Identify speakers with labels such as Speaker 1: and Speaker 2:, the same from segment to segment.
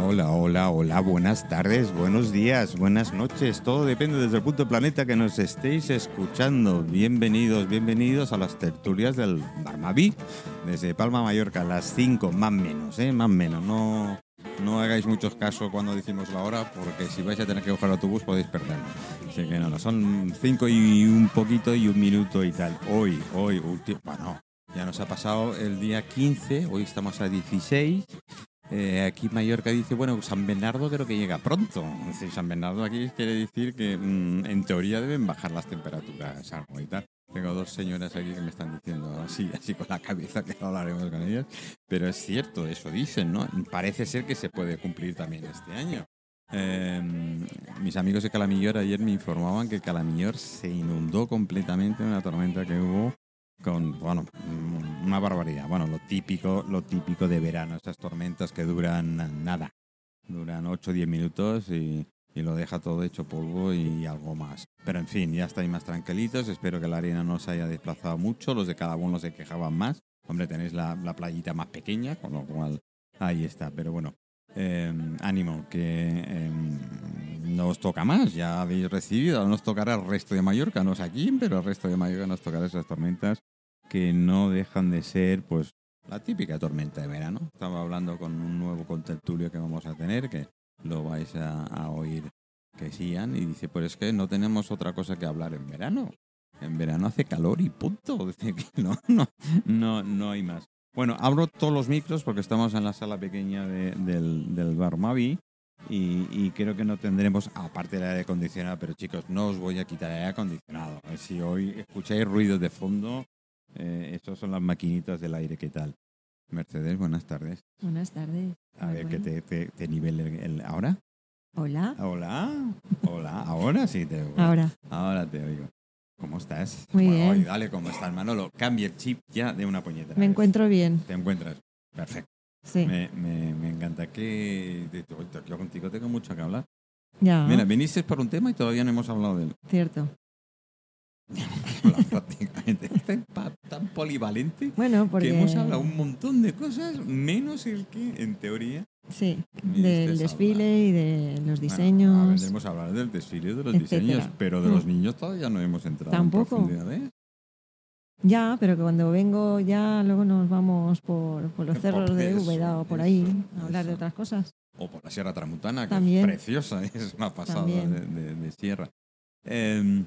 Speaker 1: Hola, hola, hola, buenas tardes, buenos días, buenas noches. Todo depende desde el punto de planeta que nos estéis escuchando. Bienvenidos, bienvenidos a las tertulias del Barmaví, desde Palma Mallorca, a las 5, más menos, ¿eh? Más menos. No, no hagáis muchos casos cuando decimos la hora, porque si vais a tener que coger autobús podéis perderlo. Así que no, no, son 5 y un poquito y un minuto y tal. Hoy, hoy, último, bueno, ya nos ha pasado el día 15, hoy estamos a 16. Eh, aquí Mallorca dice, bueno, San Bernardo creo que llega pronto. Decir, San Bernardo aquí quiere decir que mm, en teoría deben bajar las temperaturas algo y tal. Tengo dos señoras aquí que me están diciendo así, así con la cabeza que hablaremos con ellas. Pero es cierto, eso dicen, ¿no? Parece ser que se puede cumplir también este año. Eh, mis amigos de Calamillor ayer me informaban que Calamillor se inundó completamente en una tormenta que hubo con, bueno, mm, una barbaridad. Bueno, lo típico, lo típico de verano, esas tormentas que duran nada, duran 8 o 10 minutos y, y lo deja todo hecho polvo y algo más. Pero en fin, ya estáis más tranquilitos, espero que la arena no se haya desplazado mucho, los de cada uno se quejaban más. Hombre, tenéis la, la playita más pequeña, con lo cual ahí está. Pero bueno, eh, ánimo, que eh, no os toca más, ya habéis recibido, nos tocará el resto de Mallorca, no es aquí, pero el resto de Mallorca nos tocará esas tormentas que no dejan de ser, pues, la típica tormenta de verano. Estaba hablando con un nuevo contertulio que vamos a tener, que lo vais a, a oír que sigan, y dice, pues es que no tenemos otra cosa que hablar en verano. En verano hace calor y punto. Dice que no, no, no, no hay más. Bueno, abro todos los micros porque estamos en la sala pequeña de- del, del bar Mavi y, y creo que no tendremos, aparte del aire acondicionado, pero chicos, no os voy a quitar el aire acondicionado. Si hoy escucháis ruidos de fondo, eh, esos son las maquinitas del aire, ¿qué tal? Mercedes, buenas tardes.
Speaker 2: Buenas tardes.
Speaker 1: A
Speaker 2: Muy
Speaker 1: ver, que te, te, el, el- ¿Ahora?
Speaker 2: Hola.
Speaker 1: Hola, hola, ahora sí te oigo.
Speaker 2: Ahora.
Speaker 1: Ahora te oigo. ¿Cómo estás?
Speaker 2: Muy
Speaker 1: Bueno,
Speaker 2: bien.
Speaker 1: dale, ¿cómo estás, Manolo? Cambia el chip ya de una puñetera.
Speaker 2: Me encuentro bien.
Speaker 1: Te encuentras. Perfecto.
Speaker 2: Sí.
Speaker 1: Me, me, me encanta que yo contigo tengo mucho que hablar.
Speaker 2: Ya.
Speaker 1: Mira, viniste por un tema y todavía no hemos hablado de él.
Speaker 2: Cierto.
Speaker 1: Prácticamente. Es tan, polivalente
Speaker 2: Bueno, porque.
Speaker 1: que hemos hablado un montón de cosas, menos el que, en teoría,
Speaker 2: Sí. Del desfile y de los
Speaker 1: Bueno,
Speaker 2: diseños.
Speaker 1: vendremos a hablar del desfile y de los
Speaker 2: etcétera.
Speaker 1: diseños, pero de los
Speaker 2: Mm.
Speaker 1: niños todavía no hemos entrado
Speaker 2: Tampoco.
Speaker 1: en profundidad. ¿eh?
Speaker 2: Ya, pero que cuando vengo ya luego nos vamos por, por los cerros de Úbeda o por
Speaker 1: eso,
Speaker 2: ahí a hablar de
Speaker 1: eso.
Speaker 2: otras cosas.
Speaker 1: O por la Sierra Tramuntana, que
Speaker 2: También.
Speaker 1: es preciosa, es una pasada de, de- de sierra. Em,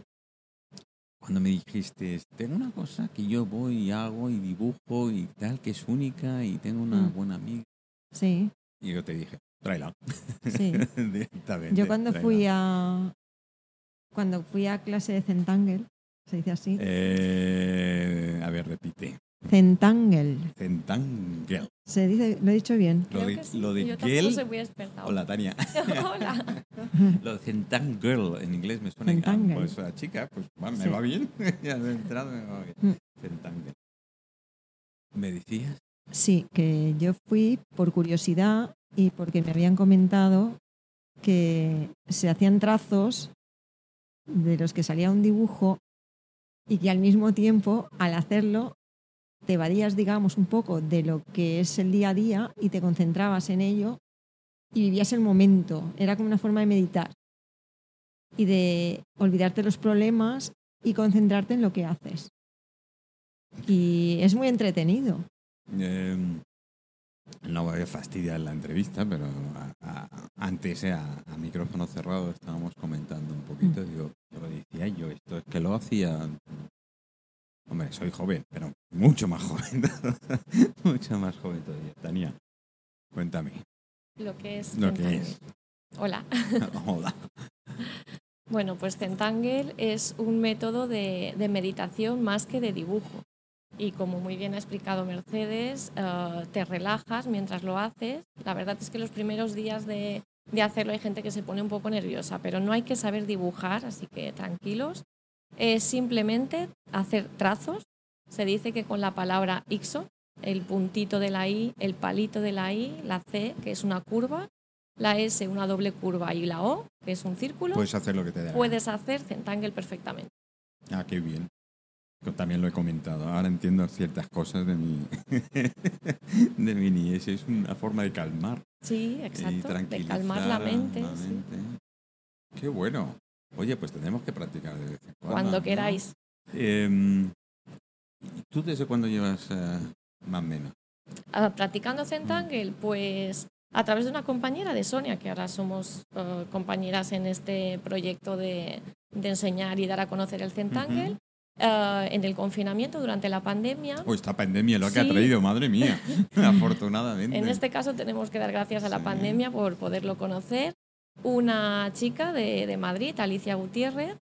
Speaker 1: cuando me dijiste, tengo una cosa que yo voy y hago y dibujo y tal, que es única y tengo una
Speaker 2: Mm.
Speaker 1: buena amiga.
Speaker 2: Sí,
Speaker 1: Y yo te dije, tráela.
Speaker 2: sí.
Speaker 1: Directamente.
Speaker 2: Yo cuando
Speaker 1: tráela.
Speaker 2: fui a. Cuando fui a clase de Centangle, se dice así.
Speaker 1: Eh, a ver, repite.
Speaker 2: Centangle.
Speaker 1: Centangel.
Speaker 2: Se dice, lo he dicho bien.
Speaker 1: Lo de,
Speaker 3: que sí.
Speaker 1: lo de
Speaker 3: Yo tampoco soy muy experta.
Speaker 1: Hola, Tania.
Speaker 3: Hola.
Speaker 1: Lo de Centangirl en inglés me suena. Ah, pues la chica, pues va, me
Speaker 2: Sí.
Speaker 1: va bien. ya de entrada me va bien.
Speaker 2: Mm.
Speaker 1: Centangirl. ¿Me decías?
Speaker 2: Sí, que yo fui por curiosidad y porque me habían comentado que se hacían trazos de los que salía un dibujo y que al mismo tiempo, al hacerlo, te evadías, digamos, un poco de lo que es el día a día y te concentrabas en ello y vivías el momento. Era como una forma de meditar y de olvidarte los problemas y concentrarte en lo que haces. Y es muy entretenido.
Speaker 1: Eh, no voy a fastidiar la entrevista, pero a- a- antes eh, a, a micrófono cerrado estábamos comentando un poquito. Digo, yo lo decía yo, esto es que lo hacía. Hombre, soy joven, pero mucho más joven. mucho más joven todavía. Tania, cuéntame.
Speaker 3: Lo que es
Speaker 1: Lo que es.
Speaker 3: Hola.
Speaker 1: Hola.
Speaker 3: Bueno, pues Zentangle es un método de, de meditación más que de dibujo. Y como muy bien ha explicado Mercedes, eh, te relajas mientras lo haces. La verdad es que los primeros días de, de hacerlo hay gente que se pone un poco nerviosa, pero no hay que saber dibujar, así que tranquilos. Es simplemente hacer trazos. Se dice que con la palabra IXO, el puntito de la I, el palito de la I, la C, que es una curva, la S, una doble curva, y la O, que es un círculo,
Speaker 1: Puedes hacer lo que te gana.
Speaker 3: puedes hacer Zentangle perfectamente.
Speaker 1: Ah, qué bien. También lo he comentado. Ahora entiendo ciertas cosas de mi, de mi niñez. Es una forma de calmar.
Speaker 3: Sí,
Speaker 1: y
Speaker 3: exacto. De
Speaker 1: tranquilizar
Speaker 3: calmar la mente.
Speaker 1: la
Speaker 3: sí.
Speaker 1: mente. Qué bueno. Oye, pues tenemos que practicar de vez en cuando.
Speaker 3: Cuando
Speaker 1: ¿no?
Speaker 3: queráis.
Speaker 1: Em, ¿Tú desde cuándo llevas eh, más o menos?
Speaker 3: Ah, practicando. Centangle, pues a través de una compañera de Sonia, que ahora somos eh, compañeras en este proyecto de, de enseñar y dar a conocer el Centangle.
Speaker 1: Ujú.
Speaker 3: Eh, en el confinamiento durante la pandemia.
Speaker 1: Oh, esta pandemia lo que ha traído, madre mía. Afortunadamente.
Speaker 3: En este caso tenemos que dar gracias a la
Speaker 1: Sí.
Speaker 3: pandemia por poderlo conocer. Una chica de, de Madrid, Alicia Gutiérrez,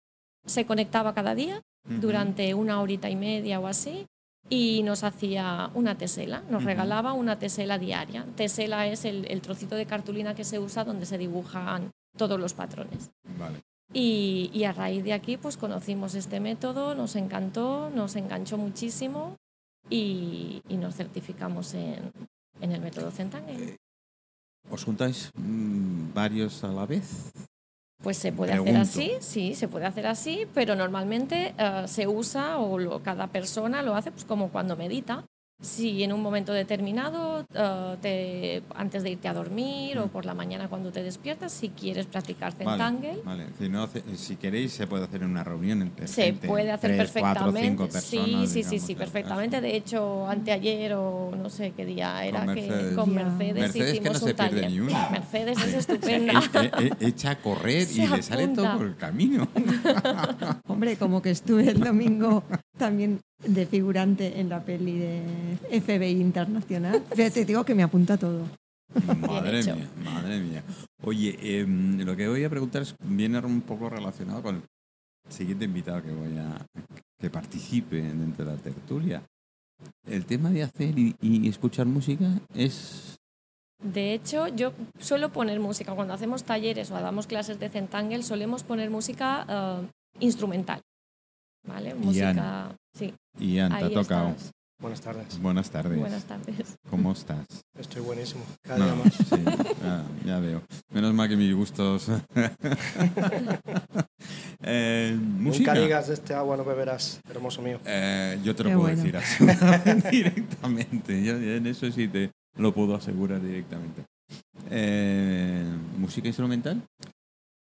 Speaker 3: se conectaba cada día durante una horita y media o así y nos hacía una tesela, nos regalaba una tesela diaria. Tesela es el, el trocito de cartulina que se usa donde se dibujan todos los patrones.
Speaker 1: Vale.
Speaker 3: Y, y a raíz de aquí pues conocimos este método, nos encantó, nos enganchó muchísimo y, y nos certificamos en, en el método Centangle.
Speaker 1: ¿Os juntáis mm, varios a la vez?
Speaker 3: Pues se puede
Speaker 1: Pregunto.
Speaker 3: hacer así, sí, se puede hacer así, pero normalmente eh, se usa o lo- cada persona lo hace pues como cuando medita. Si en un momento determinado, eh, te- antes de irte a dormir o por la mañana cuando te despiertas, si quieres practicar Centangle,
Speaker 1: Vale, vale. Si, no si queréis, se puede hacer en una reunión entre
Speaker 3: se
Speaker 1: gente,
Speaker 3: puede hacer
Speaker 1: tres, cuatro,
Speaker 3: perfectamente.
Speaker 1: cinco
Speaker 3: sí,
Speaker 1: personas.
Speaker 3: sí, sí,
Speaker 1: digamos,
Speaker 3: sí,
Speaker 1: en
Speaker 3: perfectamente.
Speaker 1: caso.
Speaker 3: De hecho, anteayer o no sé qué día era
Speaker 1: Mercedes.
Speaker 3: que con
Speaker 2: Ya.
Speaker 3: Mercedes,
Speaker 1: Mercedes que
Speaker 3: hicimos
Speaker 1: no se
Speaker 3: un
Speaker 1: pierde
Speaker 3: taller.
Speaker 1: ni una.
Speaker 3: Mercedes es estupenda.
Speaker 1: E- e- echa a correr y
Speaker 3: Se
Speaker 1: le sale todo
Speaker 3: apunta.
Speaker 1: por el camino.
Speaker 2: Hombre, como que estuve el domingo también de figurante en la peli de FBI Internacional. Fíjate, te digo que me apunta todo.
Speaker 1: madre mía, madre mía. Oye, em, lo que voy a preguntar es, viene un poco relacionado con el siguiente invitado que voy a que participe dentro de la tertulia. El tema de hacer y, y escuchar música es
Speaker 3: De hecho, yo suelo poner música. Cuando hacemos talleres o damos clases de Centangle, solemos poner música eh, instrumental. ¿Vale? Música. Sí,
Speaker 1: Ian, te ha
Speaker 3: ahí
Speaker 1: tocado.
Speaker 3: estás.
Speaker 4: Buenas tardes.
Speaker 1: Buenas tardes.
Speaker 3: Buenas tardes.
Speaker 1: ¿Cómo estás?
Speaker 4: Estoy buenísimo. Cada
Speaker 1: No,
Speaker 4: día más.
Speaker 1: sí, ya, ya veo. Menos mal que mis gustos. Eh, música.
Speaker 4: Nunca digas de este agua no beberás, hermoso mío.
Speaker 1: Eh, yo te lo
Speaker 2: Qué
Speaker 1: puedo
Speaker 2: bueno.
Speaker 1: decir así directamente. Yo en eso sí te lo puedo asegurar directamente. Eh, ¿Música instrumental?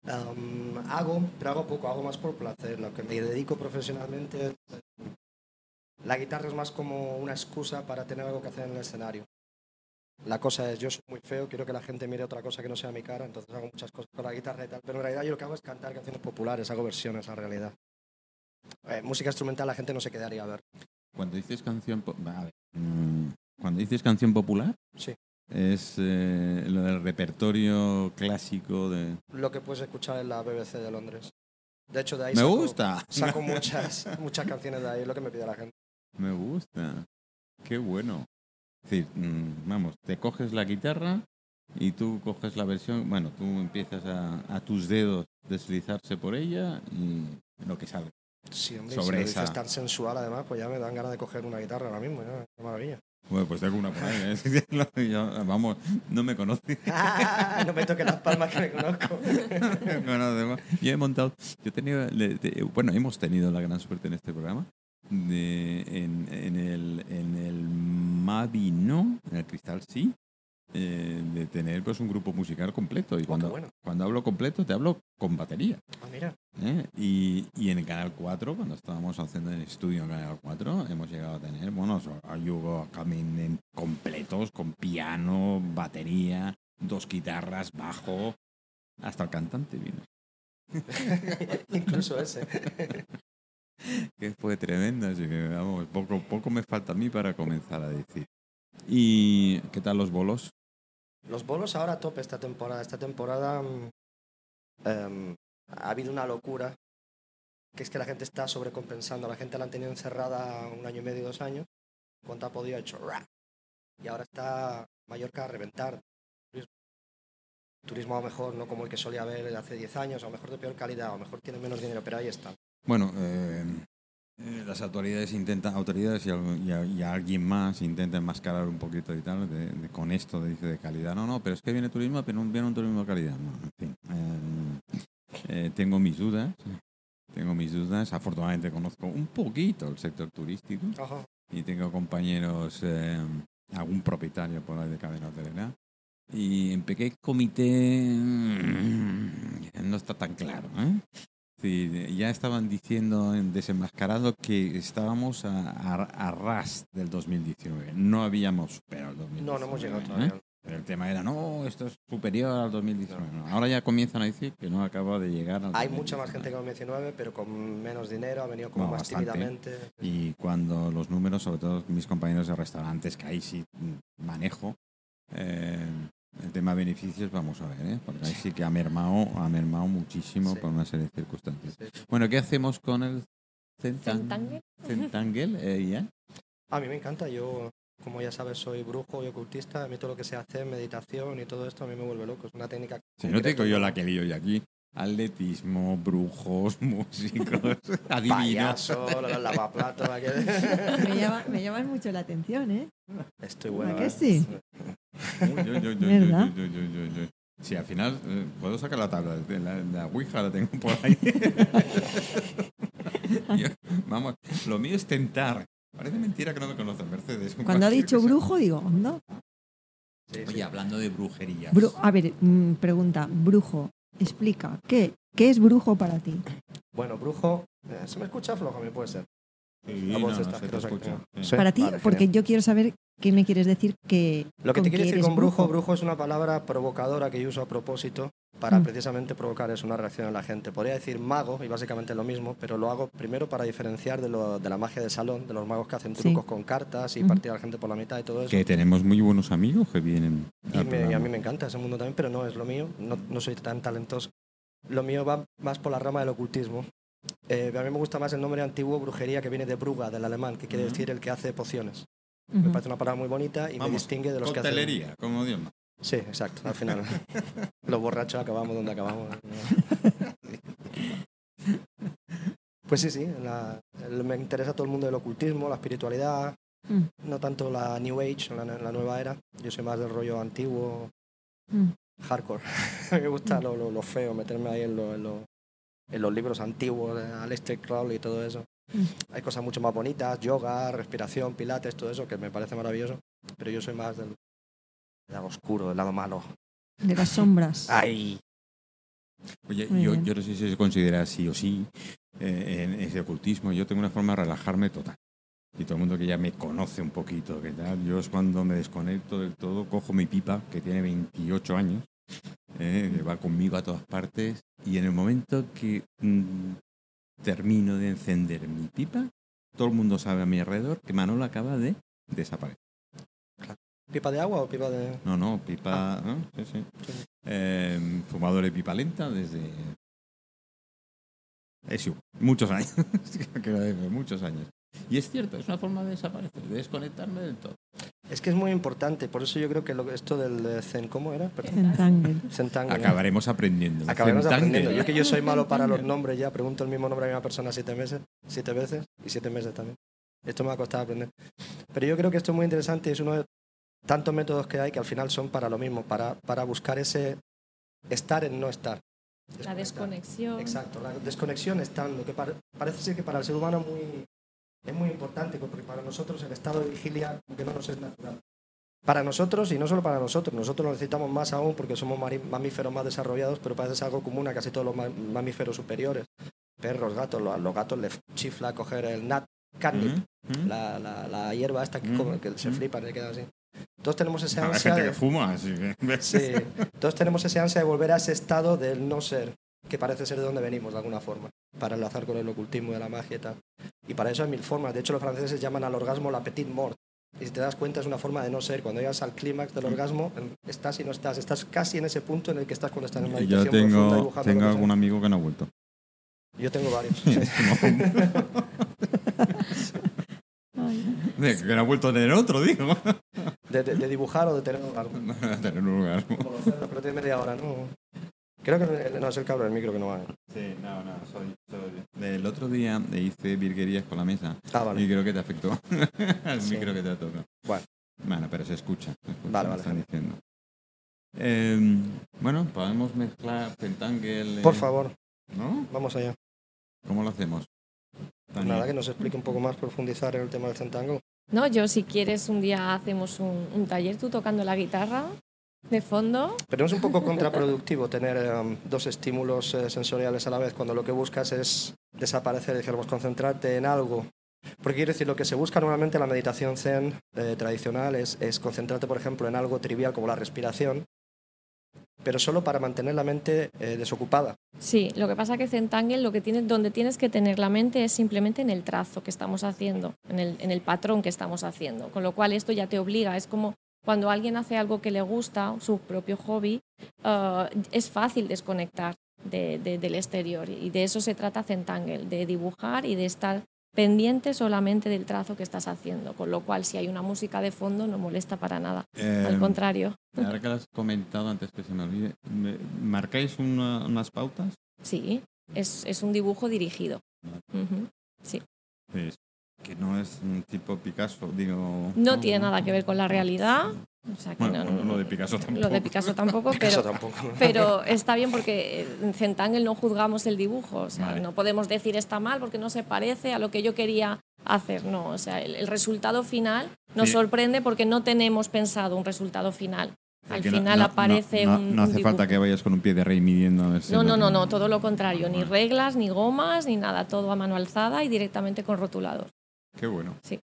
Speaker 4: Um, hago, pero hago poco, hago más por placer. Lo que me dedico profesionalmente es... La guitarra es más como una excusa para tener algo que hacer en el escenario. La cosa es, yo soy muy feo, quiero que la gente mire otra cosa que no sea mi cara, entonces hago muchas cosas con la guitarra y tal, pero en realidad yo lo que hago es cantar canciones populares, hago versiones en realidad. Eh, música instrumental la gente no se quedaría a ver.
Speaker 1: Cuando dices canción, po- a ver, mm, cuando dices canción popular,
Speaker 4: Sí.
Speaker 1: es eh, lo del repertorio clásico de.
Speaker 4: Lo que puedes escuchar en la BBC de Londres. De hecho, de ahí
Speaker 1: Me
Speaker 4: saco-
Speaker 1: gusta,
Speaker 4: saco muchas, muchas canciones de ahí, es lo que me pide la gente.
Speaker 1: Me gusta. Qué bueno. Es decir, mm, vamos, te coges la guitarra y tú coges la versión, bueno, tú empiezas a, a tus dedos deslizarse por ella y lo que sale.
Speaker 4: Sí, hombre,
Speaker 1: Sobre
Speaker 4: si lo
Speaker 1: esa.
Speaker 4: dices tan sensual, además, pues ya me dan ganas de coger una guitarra ahora mismo, ya, qué maravilla.
Speaker 1: Bueno, pues tengo una por ahí. ¿eh? Yo, vamos, no me conoce.
Speaker 4: no me toques las palmas que me conozco.
Speaker 1: me conoce. Yo he montado, yo he tenido, bueno, hemos tenido la gran suerte en este programa de, en, en el, en el Mavi no, en el Cristal sí, eh, de tener pues un grupo musical completo. Y
Speaker 4: Oh,
Speaker 1: cuando,
Speaker 4: bueno.
Speaker 1: cuando hablo completo, te hablo con batería.
Speaker 4: Ah, mira,
Speaker 1: ¿eh? Y, y en el Canal 4, cuando estábamos haciendo el estudio en Canal 4, hemos llegado a tener, bueno, so- Yugo Camin completos, con piano, batería, dos guitarras, bajo, hasta el cantante vino.
Speaker 4: incluso ese.
Speaker 1: Que fue tremendo, así que vamos, poco, poco me falta a mí para comenzar a decir. ¿Y qué tal los bolos?
Speaker 4: Los bolos ahora a tope esta temporada. Esta temporada em, ha habido una locura, que es que la gente está sobrecompensando. La gente la han tenido encerrada un año y medio, dos años. Cuanto ha podido ha hecho ¡ra! Y ahora está Mallorca a reventar. Turismo a lo mejor no como el que solía haber hace 10 años, a lo mejor de peor calidad, a lo mejor tiene menos dinero, pero ahí está.
Speaker 1: Bueno, eh, eh, las autoridades intentan, autoridades y, alguien más intenta enmascarar un poquito y tal de- de- con esto de, de calidad. No, no, pero es que viene turismo, pero no viene un turismo de calidad. No, en fin, eh, eh, tengo mis dudas tengo mis dudas. Afortunadamente conozco un poquito el sector turístico
Speaker 4: Ajá.
Speaker 1: y tengo compañeros, eh, algún propietario por ahí de cadena hotelera. Y en Pequeño Comité mm, no está tan claro. ¿eh? Sí, ya estaban diciendo en desenmascarado que estábamos a, a- a ras del 2019. No habíamos superado el 2019.
Speaker 4: No, no hemos llegado
Speaker 1: ¿eh?
Speaker 4: todavía.
Speaker 1: Pero el tema era, no, esto es superior al 2019. No, ahora ya comienzan a decir que no acaba de llegar al
Speaker 4: Hay mucha más
Speaker 1: 2019.
Speaker 4: gente que en 2019, pero con menos dinero, ha venido como más
Speaker 1: bastante.
Speaker 4: tímidamente.
Speaker 1: Y cuando los números, sobre todo mis compañeros de restaurantes, que ahí sí manejo, eh, el tema de beneficios, vamos a ver, ¿eh? porque ahí sí que ha mermado, ha mermado muchísimo
Speaker 4: Sí.
Speaker 1: por una serie de circunstancias.
Speaker 4: Sí.
Speaker 1: Bueno, ¿qué hacemos con el centang-
Speaker 3: Centangle.
Speaker 1: centangle? eh, Ian?
Speaker 4: A mí me encanta, yo, como ya sabes, soy brujo y ocultista, a mí todo lo que se hace, meditación y todo esto, a mí me vuelve loco. Es una técnica.
Speaker 1: Si no tengo
Speaker 4: concreta,
Speaker 1: yo la que lío yo aquí. Atletismo, brujos, músicos, adivinos.
Speaker 4: Payaso, la- la- lavaplatos.
Speaker 2: Me, llama, me llaman mucho la atención, ¿eh?
Speaker 4: Estoy bueno.
Speaker 2: ¿A que
Speaker 4: ¿eh?
Speaker 2: sí? ¿Verdad?
Speaker 1: Sí, al final eh, puedo sacar la tabla de la, la Ouija, la tengo por ahí. Yo- vamos, lo mío es tentar. Parece mentira que no me conocen, Mercedes.
Speaker 2: Cuando ha dicho
Speaker 1: cosa.
Speaker 2: brujo, digo, ¿no?
Speaker 4: Sí, sí.
Speaker 1: Oye, hablando de brujerías.
Speaker 2: Bru- a ver, mm, pregunta, brujo, explica, ¿qué, ¿qué es brujo para ti?
Speaker 4: Bueno, brujo. eh, ¿Se me escucha flojo? Me puede ser.
Speaker 1: Sí,
Speaker 4: La
Speaker 1: no,
Speaker 4: voz está
Speaker 1: se te
Speaker 4: asquerosa,
Speaker 1: escucha.
Speaker 4: creo.
Speaker 1: Sí.
Speaker 4: Sí.
Speaker 2: Para ti,
Speaker 4: vale,
Speaker 2: porque
Speaker 4: genial.
Speaker 2: yo quiero saber qué me quieres decir que
Speaker 4: Lo que te quiero decir con brujo, brujo es una palabra provocadora que yo uso a propósito para
Speaker 2: Mm.
Speaker 4: precisamente provocar eso, una reacción en la gente. Podría decir mago, y básicamente lo mismo, pero lo hago primero para diferenciar de, lo- de la magia de salón, de los magos que hacen
Speaker 2: Sí.
Speaker 4: trucos con cartas y
Speaker 2: Ujú.
Speaker 4: partir a la gente por la mitad y todo eso.
Speaker 1: Que tenemos muy buenos amigos que vienen.
Speaker 4: Y, me- y a mí me encanta ese mundo también, pero no es lo mío, no, no soy tan talentoso. Lo mío va más por la rama del ocultismo. Eh, a mí me gusta más el nombre antiguo brujería que viene de Bruga, del alemán, que quiere decir el que hace pociones. Me parece una palabra muy bonita y me distingue de los que hacen...
Speaker 1: Coctelería, como manda.
Speaker 4: Sí, exacto, al final. Los borrachos acabamos donde acabamos. Pues sí, sí, la- el- me interesa todo el mundo del ocultismo, la espiritualidad,
Speaker 2: Mm.
Speaker 4: no tanto la New Age, la, la nueva era. Yo soy más del rollo antiguo,
Speaker 2: Mm.
Speaker 4: hardcore. A mí me gusta lo, lo- lo feo, meterme ahí en, lo- en lo- en los libros antiguos, de Aleister Crowley y todo eso.
Speaker 2: Mm.
Speaker 4: Hay cosas mucho más bonitas, yoga, respiración, pilates, todo eso, que me parece maravilloso. Pero yo soy más del, lado oscuro, del lado malo.
Speaker 2: De las sombras.
Speaker 4: ¡Ay!
Speaker 1: Oye, yo, yo no sé si se considera sí o sí eh, en ese ocultismo. Yo tengo una forma de relajarme total. Y todo el mundo que ya me conoce un poquito, que tal, yo es cuando me desconecto del todo, cojo mi pipa, que tiene 28 años, eh, que va conmigo a todas partes, y en el momento que mm, termino de encender mi pipa, todo el mundo sabe a mi alrededor que Manolo acaba de desaparecer.
Speaker 4: ¿Pipa de agua o pipa de.?
Speaker 1: No, no, pipa. ¿no? Sí, sí.
Speaker 4: Sí.
Speaker 1: Eh, fumador de pipa lenta desde. Es igual, muchos años. Muchos años. Y es cierto, es una forma de desaparecer, de desconectarme del todo.
Speaker 4: Es que es muy importante, por eso yo creo que lo, esto del eh, Zen, ¿cómo era? Zentangle.
Speaker 1: Acabaremos aprendiendo.
Speaker 4: Acabaremos
Speaker 1: Zentangle.
Speaker 4: aprendiendo. Yo que yo soy malo para los nombres ya, pregunto el mismo nombre a una persona siete meses, siete veces y siete meses también. Esto me ha costado aprender. Pero yo creo que esto es muy interesante y es uno de tantos métodos que hay que al final son para lo mismo, para, para buscar ese estar en no estar.
Speaker 3: La desconexión.
Speaker 4: Exacto, la desconexión estando, que pare- parece ser que para el ser humano es muy, es muy importante, porque para nosotros el estado de vigilia que no nos es natural. Para nosotros, y no solo para nosotros, nosotros lo necesitamos más aún porque somos mamíferos más desarrollados, pero parece ser algo común a casi todos los ma- mamíferos superiores. Perros, gatos, lo- a los gatos les chifla coger el nut catnip, la, la, la hierba esta que,
Speaker 1: Mm,
Speaker 4: come- que se flipan y quedan así. Todos tenemos esa
Speaker 1: Hay
Speaker 4: ansia
Speaker 1: gente
Speaker 4: de...
Speaker 1: que fuma, así que.
Speaker 4: Sí, todos tenemos ese ansia de volver a ese estado del no ser, que parece ser de donde venimos de alguna forma, para enlazar con el ocultismo de la magia y tal. Y para eso hay mil formas. De hecho, los franceses llaman al orgasmo la petite mort. Y si te das cuenta, es una forma de no ser. Cuando llegas al clímax del orgasmo, estás y no estás. Estás casi en ese punto en el que estás cuando estás en
Speaker 1: Yo
Speaker 4: meditación profunda
Speaker 1: tengo,
Speaker 4: dibujando
Speaker 1: tengo
Speaker 4: sea.
Speaker 1: algún amigo que no ha vuelto.
Speaker 4: Yo tengo varios.
Speaker 1: De- Que no ha vuelto a tener otro, digo.
Speaker 4: De, de- de dibujar o de tener orgasmo.
Speaker 1: A tener un
Speaker 4: cerdos, pero tiene media hora, ¿no? Creo que no es el cabro del micro que no va. ¿eh?
Speaker 1: Sí, no, no, soy, soy. El otro día hice virguerías con la mesa
Speaker 4: Ah, vale.
Speaker 1: y creo que te afectó. El
Speaker 4: Sí.
Speaker 1: micro que te tocado.
Speaker 4: Bueno.
Speaker 1: Bueno, pero se escucha. se escucha
Speaker 4: Vale,
Speaker 1: lo
Speaker 4: vale,
Speaker 1: están diciendo. Eh, bueno, podemos mezclar Pentangle. eh,
Speaker 4: Por favor,
Speaker 1: ¿No?
Speaker 4: vamos allá.
Speaker 1: ¿Cómo lo hacemos?
Speaker 4: Nada, que nos explique un poco más, profundizar en el tema del Zentangle.
Speaker 3: No, yo si quieres un día hacemos un, un taller tú tocando la guitarra de fondo.
Speaker 4: Pero es un poco contraproductivo tener em, dos estímulos eh, sensoriales a la vez cuando lo que buscas es desaparecer, dijéramos, concentrarte en algo. Porque quiero decir, lo que se busca normalmente en la meditación zen eh, tradicional es, es concentrarte, por ejemplo, en algo trivial como la respiración, pero solo para mantener la mente eh, desocupada.
Speaker 3: Sí, lo que pasa que Zentangle lo que tienes, donde tienes que tener la mente es simplemente en el trazo que estamos haciendo, en el, en el patrón que estamos haciendo. Con lo cual esto ya te obliga, es como cuando alguien hace algo que le gusta, su propio hobby, eh, es fácil desconectar de- de- del exterior. Y de eso se trata Zentangle, de dibujar y de estar pendiente solamente del trazo que estás haciendo. Con lo cual, si hay una música de fondo, no molesta para nada.
Speaker 1: Eh,
Speaker 3: Al contrario,
Speaker 1: Ahora que lo has comentado antes que se me olvide, ¿me- ¿marcáis una- unas pautas?
Speaker 3: sí, es, es un dibujo dirigido. Ujú.
Speaker 1: Pues, que no es un tipo Picasso, digo...
Speaker 3: No tiene nada que ver con la realidad. O sea que
Speaker 1: Bueno,
Speaker 3: no-
Speaker 1: bueno, lo de Picasso tampoco.
Speaker 3: Lo de Picasso tampoco, pero,
Speaker 4: tampoco. ¿no?
Speaker 3: pero está bien porque en Zentangle no juzgamos el dibujo. O sea,
Speaker 1: Vale.
Speaker 3: no podemos decir está mal porque no se parece a lo que yo quería hacer. No, o sea, el, el resultado final nos
Speaker 1: Sí.
Speaker 3: sorprende porque no tenemos pensado un resultado final. Al final
Speaker 1: no-
Speaker 3: aparece
Speaker 1: no,
Speaker 3: un.
Speaker 1: No,
Speaker 3: un
Speaker 1: hace falta que vayas con un pie de rey midiendo a ver si
Speaker 3: No, no, no, no, todo lo contrario. Ni reglas, ni gomas, ni nada. Todo a mano alzada y directamente con rotulador.
Speaker 1: Qué bueno.
Speaker 3: Sí.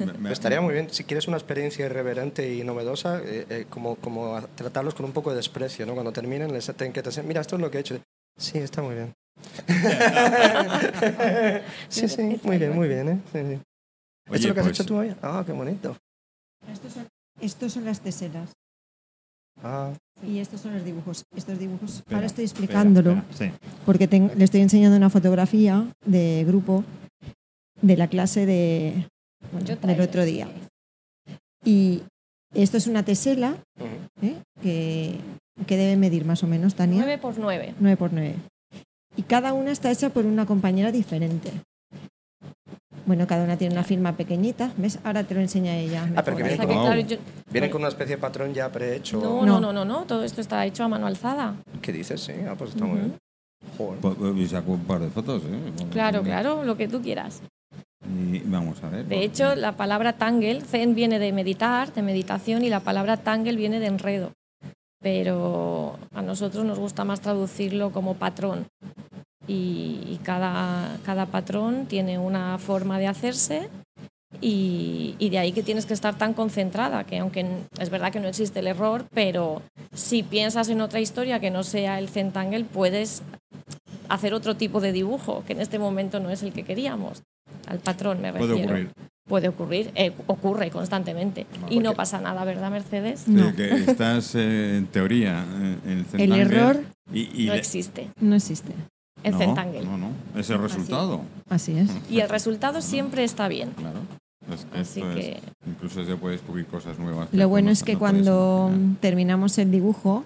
Speaker 1: Me- me- me-
Speaker 4: Estaría muy bien, si quieres una experiencia irreverente y novedosa, eh, eh, como, como a- tratarlos con un poco de desprecio, ¿no? Cuando terminen, les tienen que decir, mira, esto es lo que he hecho. Sí, está muy bien. sí, sí, muy bien, muy bien, ¿eh? Sí, sí. ¿Esto
Speaker 1: Oye,
Speaker 4: es lo que has
Speaker 1: pues,
Speaker 4: hecho tú hoy? Ah, qué bonito.
Speaker 2: Estos son, estos son las teselas
Speaker 4: Ah,
Speaker 2: y estos son los dibujos. Estos dibujos,
Speaker 1: espera,
Speaker 2: ahora estoy
Speaker 1: espera,
Speaker 2: explicándolo
Speaker 1: espera, sí.
Speaker 2: porque tengo- le estoy enseñando una fotografía de grupo de la clase de, bueno, del otro día. Y esto es una tesela. ¿eh? que, que debe medir más o menos, Tania.
Speaker 3: 9 por 9.
Speaker 2: 9 por 9. Y cada una está hecha por una compañera diferente. Bueno, cada una tiene una firma pequeñita. ¿Ves? Ahora te lo enseña ella.
Speaker 4: Ah, pero que con-
Speaker 3: claro, yo-
Speaker 4: Vienen con una especie de patrón ya prehecho.
Speaker 3: no,
Speaker 2: No.
Speaker 3: no, no, todo esto está hecho a mano alzada.
Speaker 4: ¿Qué dices? Sí, ah, pues está muy bien. Joder.
Speaker 1: Pues, pues, saco un par de fotos, ¿eh?
Speaker 3: Claro, claro, lo que tú quieras.
Speaker 1: Y vamos a ver.
Speaker 3: De hecho, la palabra tangle, zen viene de meditar, de meditación, y la palabra tangle viene de enredo. Pero a nosotros nos gusta más traducirlo como patrón. Y, y cada, cada patrón tiene una forma de hacerse y, y de ahí que tienes que estar tan concentrada, que aunque es verdad que no existe el error, pero si piensas en otra historia que no sea el zen tangle, puedes hacer otro tipo de dibujo, que en este momento no es el que queríamos. Al patrón me refiero.
Speaker 1: Puede ocurrir.
Speaker 3: Puede ocurrir, eh, ocurre constantemente.
Speaker 1: No,
Speaker 3: y no pasa nada, ¿verdad, Mercedes?
Speaker 1: Sí,
Speaker 2: No.
Speaker 1: que estás eh, en teoría eh, en el
Speaker 2: error
Speaker 1: y, y
Speaker 3: No
Speaker 1: le-
Speaker 3: existe
Speaker 2: no existe.
Speaker 3: el
Speaker 1: no,
Speaker 3: Zentangle.
Speaker 1: No, no, es el resultado.
Speaker 2: Así es.
Speaker 3: Y el resultado siempre está bien.
Speaker 1: Claro.
Speaker 3: Así
Speaker 1: es-
Speaker 3: que
Speaker 1: incluso se puede descubrir cosas nuevas.
Speaker 2: Lo bueno
Speaker 1: no-
Speaker 2: es que cuando terminamos el dibujo,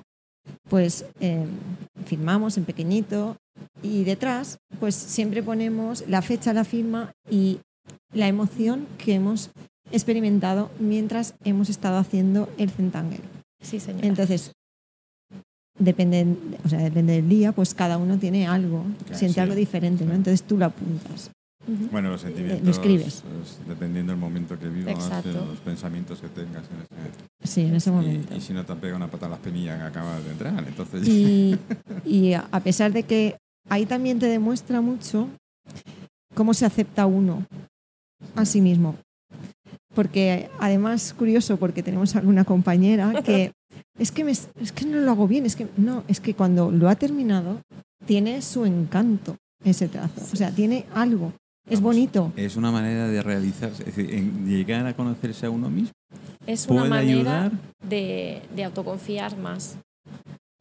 Speaker 2: pues eh, firmamos en pequeñito y detrás, pues siempre ponemos la fecha, la firma y la emoción que hemos experimentado mientras hemos estado haciendo el centangle.
Speaker 3: sí, señora.
Speaker 2: Entonces, depende, o sea, depende del día, pues cada uno tiene algo,
Speaker 1: Claro,
Speaker 2: siente
Speaker 1: sí.
Speaker 2: algo diferente, ¿no? Entonces tú lo apuntas.
Speaker 3: Ujú.
Speaker 1: Bueno, los sentimientos.
Speaker 2: lo escribes.
Speaker 1: es dependiendo del momento que vivas, de los pensamientos que tengas en ese
Speaker 2: Sí, en ese momento.
Speaker 1: Y, y si no te han pegado una pata a la espinilla que acabas de entrar, entonces.
Speaker 2: Y, y a a pesar de que ahí también te demuestra mucho cómo se acepta uno a sí mismo. Porque además, curioso, porque tenemos alguna compañera que es que, me- es que no lo hago bien, es que no, es que cuando lo ha terminado tiene su encanto ese trazo, o sea, tiene algo, es
Speaker 1: Vamos.
Speaker 2: bonito.
Speaker 1: Es una manera de realizarse, es decir, en llegar a conocerse a uno mismo.
Speaker 3: Es una manera
Speaker 1: ayudar.
Speaker 3: de, de autoconfiar más,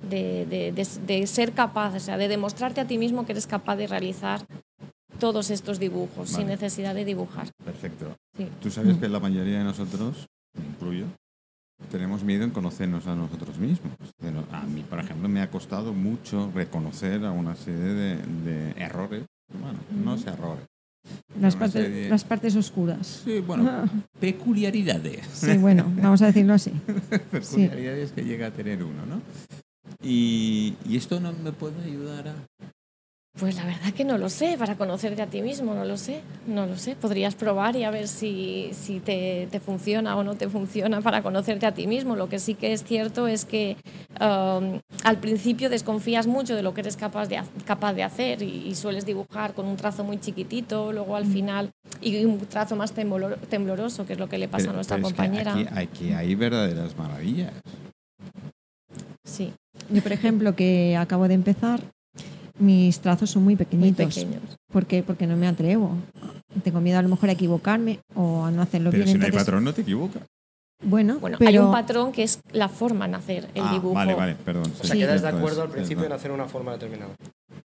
Speaker 3: de, de- de- de ser capaz, o sea, de demostrarte a ti mismo que eres capaz de realizar todos estos dibujos sin necesidad de dibujar.
Speaker 1: Perfecto.
Speaker 3: Sí.
Speaker 1: Tú sabes
Speaker 2: Mm.
Speaker 1: que la mayoría de nosotros, me incluyo, tenemos miedo en conocernos a nosotros mismos. Pero a mí, por ejemplo, me ha costado mucho reconocer a una serie de, de errores. Bueno, no sé errores.
Speaker 2: Las partes, las partes oscuras.
Speaker 1: Sí, bueno, peculiaridades.
Speaker 2: Sí, bueno, vamos a decirlo así.
Speaker 1: peculiaridades que llega a tener uno, ¿no? Y, y esto no me puede ayudar a...
Speaker 3: Pues la verdad que no lo sé, para conocerte a ti mismo, no lo sé, no lo sé. Podrías probar y a ver si, si te, te funciona o no te funciona para conocerte a ti mismo. Lo que sí que es cierto es que um, al principio desconfías mucho de lo que eres capaz de, capaz de hacer y, y sueles dibujar con un trazo muy chiquitito, luego al final y un trazo más temblor- tembloroso, que es lo que le pasa
Speaker 1: Pero-
Speaker 3: a nuestra
Speaker 1: pero es que
Speaker 3: compañera.
Speaker 1: aquí, aquí hay verdaderas maravillas.
Speaker 3: Sí,
Speaker 2: Yo, por ejemplo, que acabo de empezar, mis trazos son muy
Speaker 3: muy
Speaker 2: pequeñitos.
Speaker 3: pequeños.
Speaker 2: ¿Por qué? Porque no me atrevo. Tengo miedo a lo mejor a equivocarme o a no hacerlo
Speaker 1: Pero
Speaker 2: bien.
Speaker 1: si no hay patrón, no te equivocas.
Speaker 2: Bueno,
Speaker 3: Bueno,
Speaker 2: pero
Speaker 3: hay un patrón que es la forma en hacer el
Speaker 1: Ah,
Speaker 3: dibujo.
Speaker 1: Vale, vale, perdón.
Speaker 4: O sea,
Speaker 2: Sí.
Speaker 4: quedas de acuerdo al principio en hacer una forma determinada.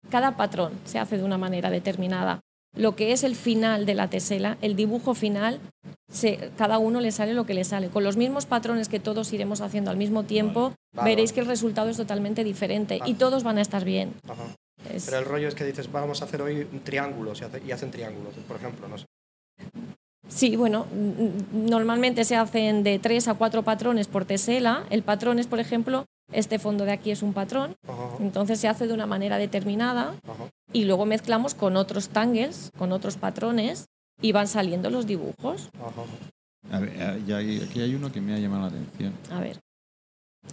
Speaker 3: Cada patrón se hace de una manera determinada. Lo que es el final de la tesela, el dibujo final, se- cada uno le sale lo que le sale. Con los mismos patrones que todos iremos haciendo al mismo tiempo,
Speaker 4: Vale.
Speaker 3: veréis que el resultado es totalmente diferente y todos van a estar bien.
Speaker 4: Ajá.
Speaker 3: Es-
Speaker 4: Pero el rollo es que dices, vamos a hacer hoy un triángulo y, hace- y hacen triángulos, por ejemplo, no sé.
Speaker 3: Sí, bueno, mm, normalmente se hacen de tres a cuatro patrones por tesela. El patrón es, por ejemplo, este fondo de aquí es un patrón,
Speaker 4: Ajá,
Speaker 3: entonces se hace de una manera determinada
Speaker 4: ajá.
Speaker 3: y luego mezclamos con otros tangles, con otros patrones y van saliendo los dibujos.
Speaker 4: ajá.
Speaker 1: A ver, aquí hay uno que me ha llamado la atención.
Speaker 3: A ver,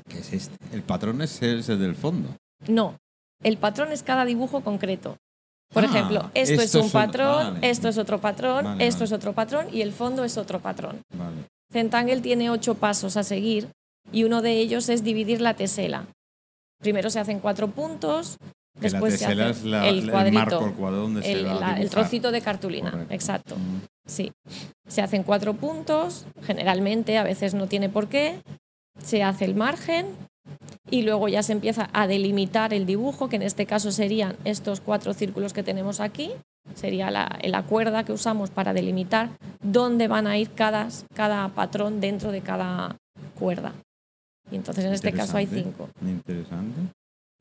Speaker 1: que es este? El patrón es el, es el del fondo.
Speaker 3: no, el patrón es cada dibujo concreto. Por
Speaker 1: Ah,
Speaker 3: ejemplo, esto,
Speaker 1: esto
Speaker 3: es un patrón,
Speaker 1: vale.
Speaker 3: esto es otro patrón,
Speaker 1: Vale,
Speaker 3: esto
Speaker 1: vale.
Speaker 3: es otro patrón y el fondo es otro patrón.
Speaker 1: Vale.
Speaker 3: Zentangle tiene ocho pasos a seguir y uno de ellos es dividir la tesela. Primero se hacen cuatro puntos,
Speaker 1: Que
Speaker 3: después se hace
Speaker 1: es la-
Speaker 3: el
Speaker 1: el
Speaker 3: cuadrito,
Speaker 1: marco, el se
Speaker 3: el, la- trocito de cartulina,
Speaker 1: Correcto.
Speaker 3: exacto.
Speaker 1: Mm.
Speaker 3: Sí. Se hacen cuatro puntos, generalmente, a veces no tiene por qué. Se hace el margen y luego ya se empieza a delimitar el dibujo, que en este caso serían estos cuatro círculos que tenemos aquí. Sería la, la cuerda que usamos para delimitar dónde van a ir cada, cada patrón dentro de cada cuerda. Y entonces en este caso hay cinco.
Speaker 1: Interesante.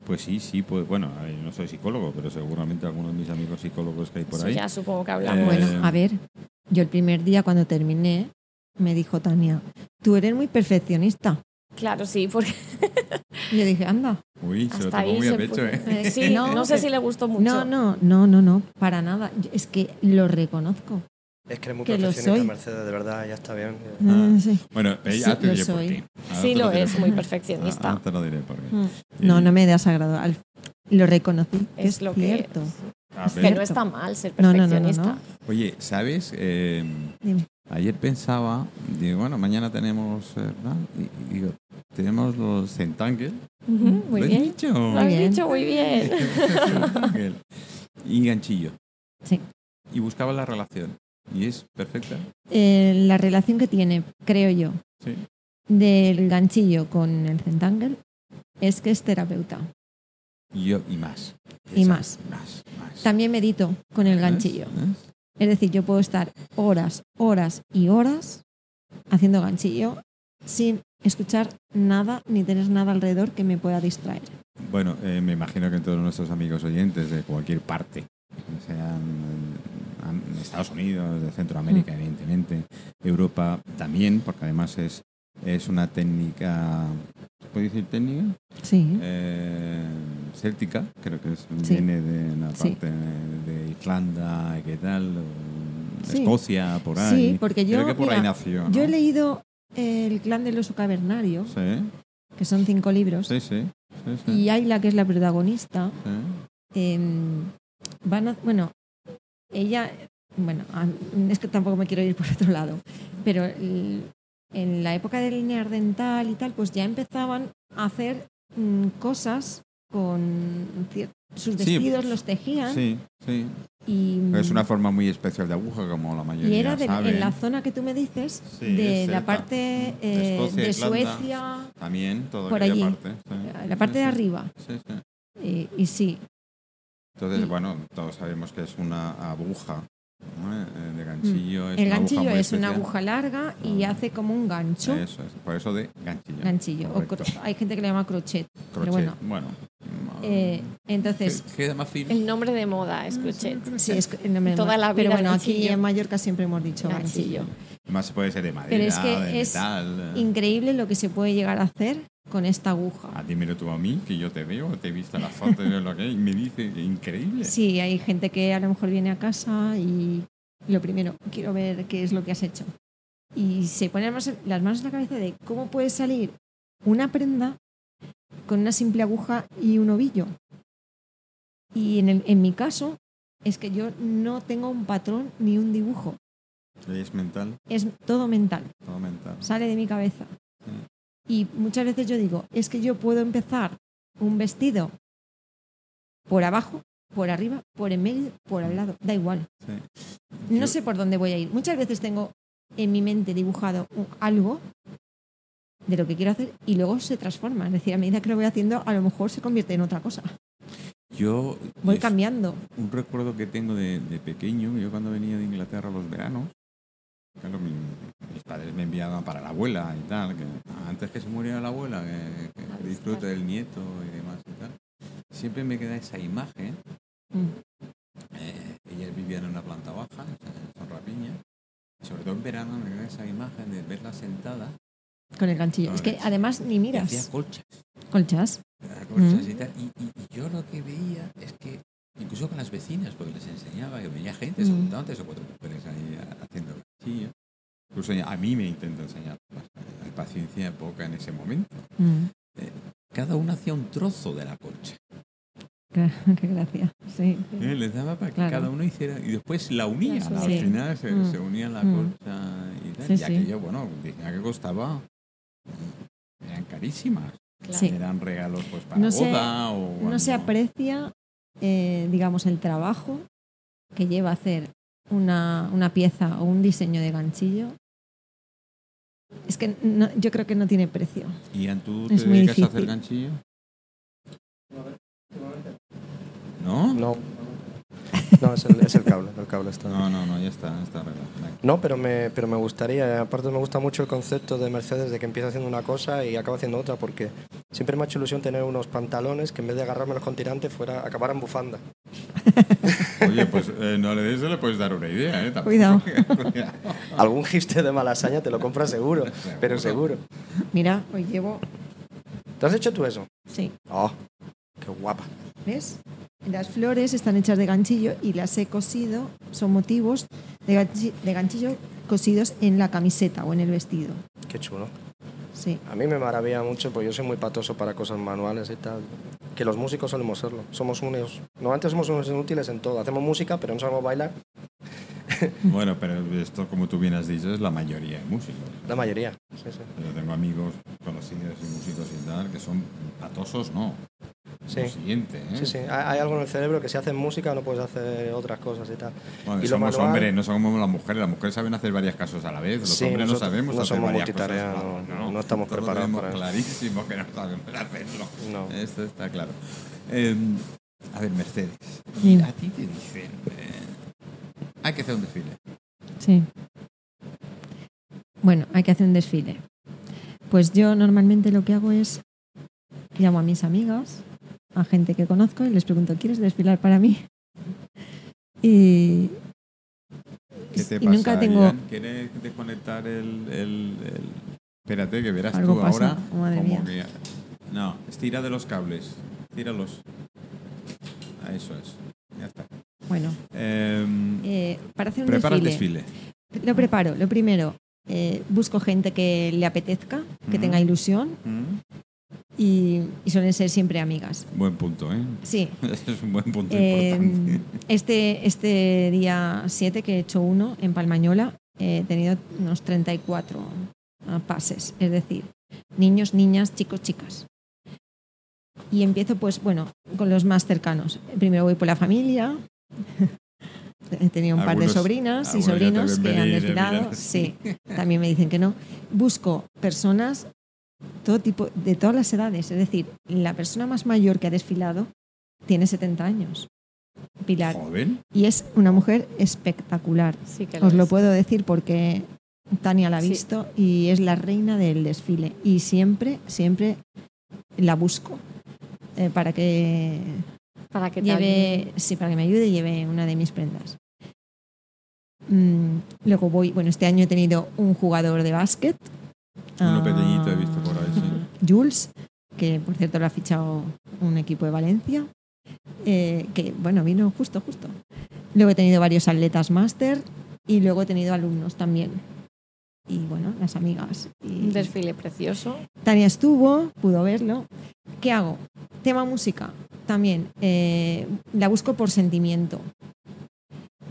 Speaker 1: Pues sí, sí, pues bueno, no soy psicólogo, pero seguramente algunos de mis amigos psicólogos que hay por
Speaker 3: Eso
Speaker 1: ahí.
Speaker 3: ya supongo que hablamos.
Speaker 1: Eh,
Speaker 2: bueno, a ver, yo el primer día cuando terminé, me dijo Tania, tú eres muy perfeccionista.
Speaker 3: Claro, sí, porque
Speaker 2: yo dije, anda.
Speaker 1: Uy, se lo
Speaker 3: hasta
Speaker 1: tomó
Speaker 3: ahí
Speaker 1: muy a pecho, ¿eh?
Speaker 2: Eh,
Speaker 3: Sí, no,
Speaker 2: no,
Speaker 3: sé
Speaker 2: que-
Speaker 3: si le gustó mucho.
Speaker 2: No, no, no, no, no, para nada. Es que lo reconozco.
Speaker 4: Es que eres muy
Speaker 2: Que lo
Speaker 4: perfeccionista,
Speaker 2: soy.
Speaker 4: Mercedes, de verdad, ya está bien.
Speaker 1: Ah.
Speaker 2: Sí.
Speaker 1: Bueno, ella
Speaker 2: Sí,
Speaker 1: te
Speaker 2: lo
Speaker 1: diré por. Ahora
Speaker 3: Sí lo es, muy perfeccionista.
Speaker 1: Ahora te lo diré por qué.
Speaker 2: Mm.
Speaker 1: Y-
Speaker 2: No, no me desagradó. Al- Lo reconocí. que
Speaker 3: Es
Speaker 2: Es,
Speaker 3: lo que
Speaker 2: cierto.
Speaker 1: A
Speaker 2: Es
Speaker 3: Que
Speaker 2: cierto.
Speaker 3: no está mal ser
Speaker 2: No, no, no, no,
Speaker 3: perfeccionista.
Speaker 2: no.
Speaker 1: Oye, ¿sabes? Eh,
Speaker 2: Dime.
Speaker 1: Ayer pensaba, digo, bueno, mañana tenemos, eh, ¿no? y, digo, tenemos los Centangle.
Speaker 3: Ujú, muy
Speaker 1: ¿Lo he
Speaker 3: bien.
Speaker 1: dicho?
Speaker 3: Lo has dicho muy bien.
Speaker 1: Y ganchillo.
Speaker 2: Sí.
Speaker 1: Y buscaba la relación. Y es perfecta.
Speaker 2: Eh, la relación que tiene, creo yo,
Speaker 1: Sí.
Speaker 2: del ganchillo con el centangle es que es terapeuta.
Speaker 1: Y yo, y más.
Speaker 2: Y más.
Speaker 1: Más, más.
Speaker 2: También medito con el ganchillo.
Speaker 1: ¿Ves?
Speaker 2: Es decir, yo puedo estar horas, horas y horas haciendo ganchillo sin escuchar nada ni tener nada alrededor que me pueda distraer.
Speaker 1: Bueno, eh, me imagino que todos nuestros amigos oyentes de cualquier parte, sean Estados Unidos, de Centroamérica, evidentemente, Europa también, porque además es, es una técnica, ¿se puede decir técnica?
Speaker 2: Sí.
Speaker 1: Eh, céltica, creo que es,
Speaker 2: Sí.
Speaker 1: viene de la
Speaker 2: Sí.
Speaker 1: parte de Irlanda, ¿qué tal?
Speaker 2: Sí.
Speaker 1: Escocia, por ahí.
Speaker 2: Sí, porque yo,
Speaker 1: creo que por ahí
Speaker 2: mira,
Speaker 1: nació. ¿no?
Speaker 2: yo he leído El clan del oso cavernario,
Speaker 1: Sí,
Speaker 2: que son cinco libros, y Ayla, que es la protagonista, em, van a, bueno, ella, bueno, es que tampoco me quiero ir por otro lado, pero el- en la época del neandertal y tal, pues ya empezaban a hacer mm, cosas con sus
Speaker 1: Sí,
Speaker 2: vestidos, los tejían
Speaker 1: Sí, sí.
Speaker 2: y,
Speaker 1: Es una forma muy especial de aguja, como la mayoría
Speaker 2: y era de-
Speaker 1: saben.
Speaker 2: en la zona que tú me dices,
Speaker 1: Sí,
Speaker 2: de la parte eh,
Speaker 1: Escocia,
Speaker 2: de
Speaker 1: Irlanda.
Speaker 2: Suecia,
Speaker 1: También, toda
Speaker 2: por allí,
Speaker 1: parte. sí.
Speaker 2: la parte
Speaker 1: Sí,
Speaker 2: de
Speaker 1: sí.
Speaker 2: arriba.
Speaker 1: Sí, sí.
Speaker 2: Eh, y sí,
Speaker 1: Entonces,
Speaker 2: Y-
Speaker 1: bueno, todos sabemos que es una aguja ¿no? Ganchillo. es
Speaker 2: el
Speaker 1: una aguja
Speaker 2: ganchillo es una aguja larga y
Speaker 1: Ah.
Speaker 2: hace como un gancho.
Speaker 1: Eso es, por eso de ganchillo.
Speaker 2: Ganchillo. o hay gente que le llama crochet.
Speaker 1: Crochet.
Speaker 2: bueno.
Speaker 1: bueno.
Speaker 2: Eh, entonces,
Speaker 1: ¿Qué- Queda más fino.
Speaker 3: El nombre de moda es crochet.
Speaker 2: sí, es el nombre de
Speaker 3: Toda
Speaker 2: mar-
Speaker 3: la
Speaker 2: Pero
Speaker 3: vida
Speaker 2: bueno, aquí
Speaker 3: ganchillo.
Speaker 2: en Mallorca siempre hemos dicho
Speaker 3: Ganchillo.
Speaker 2: ganchillo.
Speaker 1: Más puede ser de madera,
Speaker 2: Pero es que
Speaker 1: de
Speaker 2: es
Speaker 1: metal.
Speaker 2: Increíble lo que se puede llegar a hacer con esta aguja.
Speaker 1: Ah, dímelo tú a mí, que yo te veo, te he visto la foto lo que y me dice increíble.
Speaker 2: Sí, hay gente que a lo mejor viene a casa y lo primero, quiero ver qué es lo que has hecho. Y se ponen las manos- en la cabeza de cómo puede salir una prenda con una simple aguja y un ovillo. Y en, el- en mi caso es que yo no tengo un patrón ni un dibujo.
Speaker 1: Es mental,
Speaker 2: Es todo mental,
Speaker 1: todo mental.
Speaker 2: sale de mi cabeza. Y muchas veces yo digo, es que yo puedo empezar un vestido por abajo, por arriba, por en medio, por al lado, da igual.
Speaker 1: Sí.
Speaker 2: No
Speaker 1: Yo-
Speaker 2: sé por dónde voy a ir. Muchas veces tengo en mi mente dibujado algo de lo que quiero hacer y luego se transforma. Es decir, a medida que lo voy haciendo, a lo mejor se convierte en otra cosa.
Speaker 1: Yo,
Speaker 2: Voy cambiando.
Speaker 1: un recuerdo que tengo de, de pequeño, yo cuando venía de Inglaterra los veranos, claro, mi- mis padres me enviaban para la abuela y tal, que antes que se muriera la abuela, que, que disfrute del nieto y demás y tal. Siempre me queda esa imagen
Speaker 2: Mm.
Speaker 1: Eh, ellas vivían en una planta baja, en Son Rapiña. Y sobre todo en verano me queda esa imagen de verla sentada.
Speaker 2: Con el ganchillo. Es que además ni
Speaker 1: y hacía
Speaker 2: miras.
Speaker 1: colchas.
Speaker 2: Colchas.
Speaker 1: colchas
Speaker 2: Mm.
Speaker 1: y tal. Y, y- y yo lo que veía es que, incluso con las vecinas, porque les enseñaba, que venía gente, se
Speaker 2: Mm.
Speaker 1: juntaban tres o cuatro mujeres ahí a- haciendo ganchillo. Incluso a mí me intento enseñar. pues, Hay paciencia poca en ese momento.
Speaker 2: Mm.
Speaker 1: Cada uno hacía un trozo de la colcha.
Speaker 2: Qué, qué gracia. Sí.
Speaker 1: Eh, Les daba para que
Speaker 2: Claro.
Speaker 1: cada uno hiciera y después la unían.
Speaker 3: Las
Speaker 1: Al final se,
Speaker 2: Mm.
Speaker 1: se unían la
Speaker 2: Mm.
Speaker 1: colcha y tal.
Speaker 2: Sí,
Speaker 1: y
Speaker 2: sí.
Speaker 1: aquello, bueno, decía que costaba. Eran carísimas.
Speaker 3: Claro.
Speaker 2: Sí.
Speaker 1: Eran regalos pues para
Speaker 2: No se-
Speaker 1: boda o.
Speaker 2: No se aprecia, eh, digamos, el trabajo que lleva hacer una, una pieza o un diseño de ganchillo. Es que no- yo creo que no tiene precio.
Speaker 1: ¿Y tú te
Speaker 2: Es
Speaker 1: dedicas a hacer ganchillo? ¿No?
Speaker 4: No. No, es el, es el cable, el cable está.
Speaker 1: No, no, no, ya está, ya está.
Speaker 4: No, pero me, pero me gustaría, aparte me gusta mucho el concepto de Mercedes de que empieza haciendo una cosa y acaba haciendo otra, porque siempre me ha hecho ilusión tener unos pantalones que en vez de agarrármelos con tirante fuera acabar en bufanda.
Speaker 1: Oye, pues eh, no le des, le puedes dar una idea, ¿eh? Tampoco.
Speaker 2: Cuidado.
Speaker 4: Algún hipster de malasaña te lo compra seguro, pero seguro.
Speaker 2: Mira, hoy llevo.
Speaker 4: ¿Te has hecho tú eso?
Speaker 2: Sí,
Speaker 4: Oh, qué guapa.
Speaker 2: ¿ves? Las flores están hechas de ganchillo y las he cosido, son motivos de, ganchi- de ganchillo cosidos en la camiseta o en el vestido.
Speaker 4: Qué chulo.
Speaker 2: Sí.
Speaker 4: A mí me maravilla mucho, porque yo soy muy patoso para cosas manuales y tal. Que los músicos solemos serlo. Somos unos. Normalmente somos unos inútiles en todo. Hacemos música, pero no sabemos bailar.
Speaker 1: Bueno, pero esto, como tú bien has dicho, es la mayoría de músicos.
Speaker 4: La mayoría. Sí, sí.
Speaker 1: Yo tengo amigos conocidos y músicos y tal que son patosos, no.
Speaker 4: Sí.
Speaker 1: Lo siguiente, ¿eh?
Speaker 4: Sí, sí. Hay algo en el cerebro que si haces música no puedes hacer otras cosas y tal.
Speaker 1: Bueno,
Speaker 4: Y
Speaker 1: somos
Speaker 4: manual-
Speaker 1: hombres, no somos las mujeres. Las mujeres saben hacer varias cosas a la vez. Los
Speaker 4: Sí,
Speaker 1: hombres no sabemos
Speaker 4: no
Speaker 1: hacer
Speaker 4: somos
Speaker 1: varias cosas.
Speaker 4: no- no estamos
Speaker 1: Nosotros
Speaker 4: preparados para eso.
Speaker 1: clarísimo que no sabemos hacerlo.
Speaker 4: No.
Speaker 1: Esto está claro. Eh, a ver, Mercedes, a ti te dicen, eh, hay que hacer un desfile.
Speaker 2: Sí. Bueno, hay que hacer un desfile. Pues yo normalmente lo que hago es llamo a mis amigas, a gente que conozco y les pregunto, ¿quieres desfilar para mí? Y,
Speaker 1: ¿Qué te
Speaker 2: y
Speaker 1: pasa,
Speaker 2: nunca tengo...
Speaker 1: Ian? ¿Quieres desconectar el, el- el- Espérate, que verás tú
Speaker 2: pasa,
Speaker 1: ahora.
Speaker 2: madre
Speaker 1: como
Speaker 2: mía.
Speaker 1: que- No, estira de los cables. Tíralos. Ah, Eso es. Ya está.
Speaker 2: Bueno,
Speaker 1: Em,
Speaker 2: eh, para hacer un
Speaker 1: prepara el
Speaker 2: desfile,
Speaker 1: desfile.
Speaker 2: lo preparo. Lo primero, eh, busco gente que le apetezca, que
Speaker 1: Mm.
Speaker 2: tenga ilusión
Speaker 1: Mm,
Speaker 2: y, y suelen ser siempre amigas.
Speaker 1: Buen punto, ¿eh?
Speaker 2: Sí,
Speaker 1: es un buen punto
Speaker 2: Eh,
Speaker 1: importante.
Speaker 2: este, este día 7 que he hecho uno en Palmañola, he tenido unos 34 ah, pases, es decir, niños, niñas, chicos, chicas. Y empiezo, pues, bueno, con los más cercanos. Primero voy por la familia. He tenido un par de
Speaker 1: Algunos-
Speaker 2: sobrinas y
Speaker 1: algunos
Speaker 2: sobrinos que han
Speaker 1: eh,
Speaker 2: desfilado. Sí, también me dicen que no. Busco personas, todo tipo, de todas las edades. Es decir, la persona más mayor que ha desfilado tiene 70 años. Pilar.
Speaker 1: Joven.
Speaker 2: Y es una mujer espectacular.
Speaker 3: Sí que
Speaker 2: Os lo
Speaker 3: es.
Speaker 2: puedo decir porque Tania la ha
Speaker 3: Sí.
Speaker 2: visto y es la reina del desfile. Y siempre, siempre la busco eh, para que
Speaker 3: Para que
Speaker 2: lleve, sí, para que me ayude y lleve una de mis prendas. Mm, luego voy, bueno, este año he tenido un jugador de básquet.
Speaker 1: Uno
Speaker 2: Ah,
Speaker 1: pequeñito he visto por ahí, sí.
Speaker 2: Jules, que por cierto lo ha fichado un equipo de Valencia, eh, que bueno, vino justo, justo. Luego he tenido varios atletas máster y luego he tenido alumnos también. Y bueno, las amigas. Y
Speaker 3: Un desfile precioso.
Speaker 2: Tania estuvo, pudo verlo. ¿Qué hago? Tema música. También eh, la busco por sentimiento.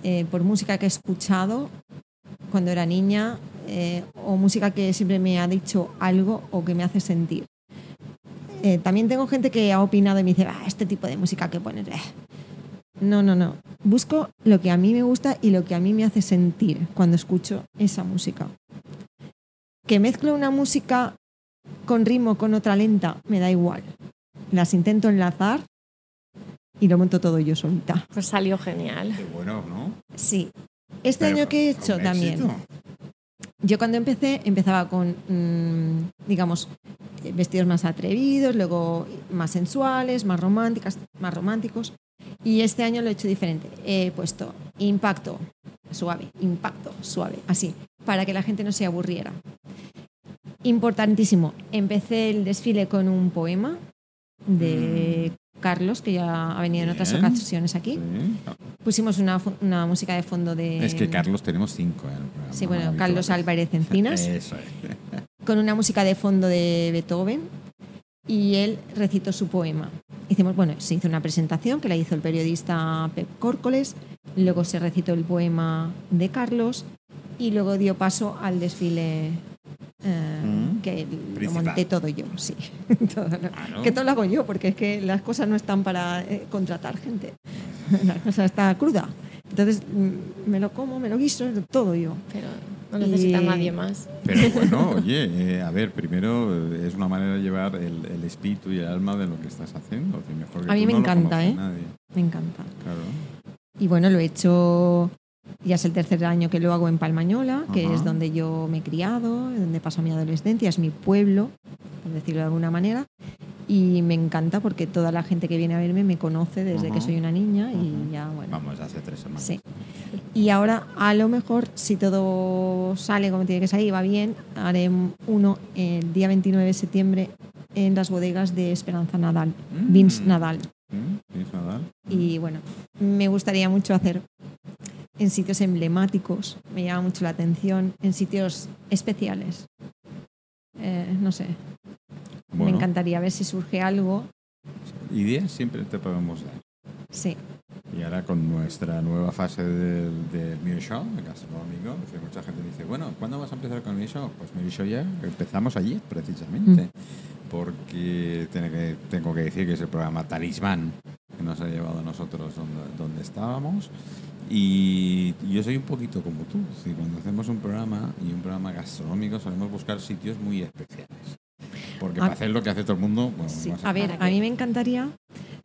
Speaker 2: Eh, por música que he escuchado cuando era niña eh, o música que siempre me ha dicho algo o que me hace sentir. También tengo gente que ha opinado y me dice, "Ah, este tipo de música que pones. eh". No, no, no. Busco lo que a mí me gusta y lo que a mí me hace sentir cuando escucho esa música. Que mezclo una música con ritmo con otra lenta, me da igual. Las intento enlazar y lo monto todo yo solita.
Speaker 3: Pues salió genial.
Speaker 1: Qué bueno, ¿no?
Speaker 2: Sí. Este
Speaker 1: Pero
Speaker 2: año que he hecho también.
Speaker 1: éxito.
Speaker 2: Yo cuando empecé, empezaba con, mm, digamos, vestidos más atrevidos, luego más sensuales, más románticas, más románticos. Y este año lo he hecho diferente. He puesto impacto suave, impacto suave, así, para que la gente no se aburriera. Importantísimo. Empecé el desfile con un poema de Carlos, que ya ha venido en otras ocasiones aquí.
Speaker 1: Sí.
Speaker 2: Pusimos una, música de fondo de...
Speaker 1: Es que Carlos tenemos cinco. ¿eh?
Speaker 2: Sí, bueno. Carlos Álvarez Encinas.
Speaker 1: Eso es.
Speaker 2: con una música de fondo de Beethoven y él recitó su poema. Hicimos, bueno, se hizo una presentación que la hizo el periodista Pep Córcoles, luego se recitó el poema de Carlos y luego dio paso al desfile eh,
Speaker 1: Mm.
Speaker 2: que lo monté todo yo, sí. Todo lo-
Speaker 1: Claro.
Speaker 2: Que todo lo hago yo, porque es que las cosas no están para eh, contratar gente. La cosa está cruda. Entonces mm, me lo como, me lo guiso, todo yo.
Speaker 3: Pero no necesita
Speaker 2: Y-
Speaker 3: nadie más.
Speaker 1: Pero bueno, oye, eh, a ver, primero eh, es una manera de llevar el, el espíritu y el alma de lo que estás haciendo. que mejor que
Speaker 2: A mí
Speaker 1: tú
Speaker 2: me
Speaker 1: no
Speaker 2: encanta, ¿eh?
Speaker 1: nadie.
Speaker 2: Me encanta.
Speaker 1: Claro.
Speaker 2: Y bueno, lo he hecho, ya es el tercer año que lo hago en Palmañola, que
Speaker 1: Ajá.
Speaker 2: es donde yo me he criado, donde paso mi adolescencia, es mi pueblo, por decirlo de alguna manera. Y me encanta porque toda la gente que viene a verme me conoce desde
Speaker 1: Ajá.
Speaker 2: que soy una niña y
Speaker 1: Ajá.
Speaker 2: ya, bueno.
Speaker 1: Vamos, hace tres semanas.
Speaker 2: Sí. Y ahora, a lo mejor, si todo sale como tiene que salir, va bien, haré uno el día 29 de septiembre en las bodegas de Esperanza Nadal,
Speaker 1: Mm.
Speaker 2: Vince Nadal.
Speaker 1: ¿Mm? ¿Tienes Nadal?
Speaker 2: Y bueno, me gustaría mucho hacer en sitios emblemáticos, me llama mucho la atención, en sitios especiales. Eh, no sé, me encantaría ver si surge algo.
Speaker 1: Ideas siempre te podemos dar.
Speaker 2: Sí,
Speaker 1: Y ahora con nuestra nueva fase del, del Show, el gastronómico, que mucha gente dice, bueno, ¿cuándo vas a empezar con el Show? Pues Mio Show ya empezamos ayer, precisamente.
Speaker 2: Mm.
Speaker 1: Porque tiene que, tengo que decir que es el programa Talismán que nos ha llevado a nosotros donde, donde estábamos. Y yo soy un poquito como tú. Si cuando hacemos un programa y un programa gastronómico solemos buscar sitios muy especiales. Porque
Speaker 2: A-
Speaker 1: para hacer lo que hace todo el mundo, bueno,
Speaker 2: sí. A ver,
Speaker 3: ¿Para
Speaker 2: a mí me encantaría,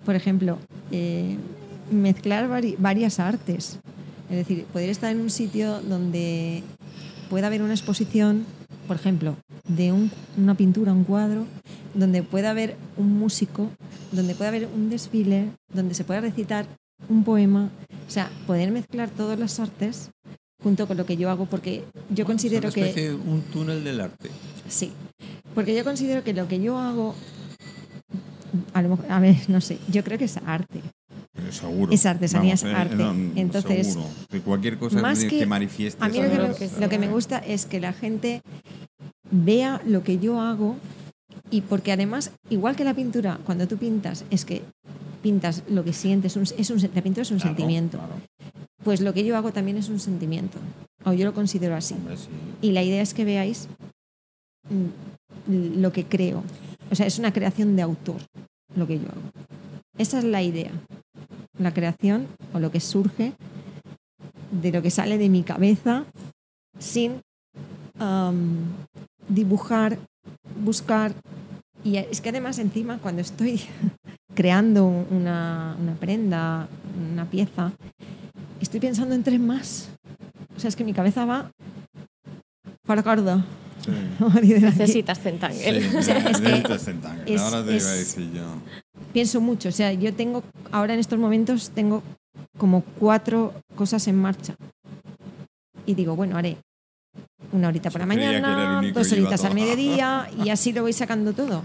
Speaker 2: por ejemplo, eh, mezclar vari- varias artes. Es decir, poder estar en un sitio donde pueda haber una exposición, por ejemplo, de un- una pintura, un cuadro, donde pueda haber un músico, donde pueda haber un desfile, donde se pueda recitar un poema. O sea, poder mezclar todas las artes junto con lo que yo hago, porque yo considero que...
Speaker 1: de un túnel del arte.
Speaker 2: Sí, porque yo considero que lo que yo hago, a, lo mejor- a ver, no sé, yo creo que es arte.
Speaker 1: Pero seguro.
Speaker 2: Es artesanía, es
Speaker 1: eh,
Speaker 2: arte. Entonces,
Speaker 1: seguro. que cualquier cosa
Speaker 2: más
Speaker 1: que,
Speaker 2: que-
Speaker 1: manifieste.
Speaker 2: A mí lo que, lo que me gusta es que la gente vea lo que yo hago y porque además, igual que la pintura, cuando tú pintas, es que pintas lo que sientes, es un, la pintura es un
Speaker 1: Claro,
Speaker 2: sentimiento.
Speaker 1: claro.
Speaker 2: Pues lo que yo hago también es un sentimiento, o yo lo considero así.
Speaker 1: Hombre, sí.
Speaker 2: Y la idea es que veáis mm, lo que creo. O sea, es una creación de autor lo que yo hago. Esa es la idea. La creación o lo que surge de lo que sale de mi cabeza sin dibujar, buscar. Y es que además encima cuando estoy creando una, una prenda, una pieza, estoy pensando en tres más. O sea, es que mi cabeza va para carda.
Speaker 1: Sí.
Speaker 3: Necesitas centangel.
Speaker 1: Sí,
Speaker 2: O sea, es que
Speaker 1: necesitas centangel.
Speaker 2: es-
Speaker 1: Ahora te iba a decir yo.
Speaker 2: Pienso mucho. O sea, yo tengo, ahora en estos momentos, tengo como cuatro cosas en marcha. Y digo, bueno, haré una horita por la mañana, dos horitas al mediodía y así lo voy sacando todo.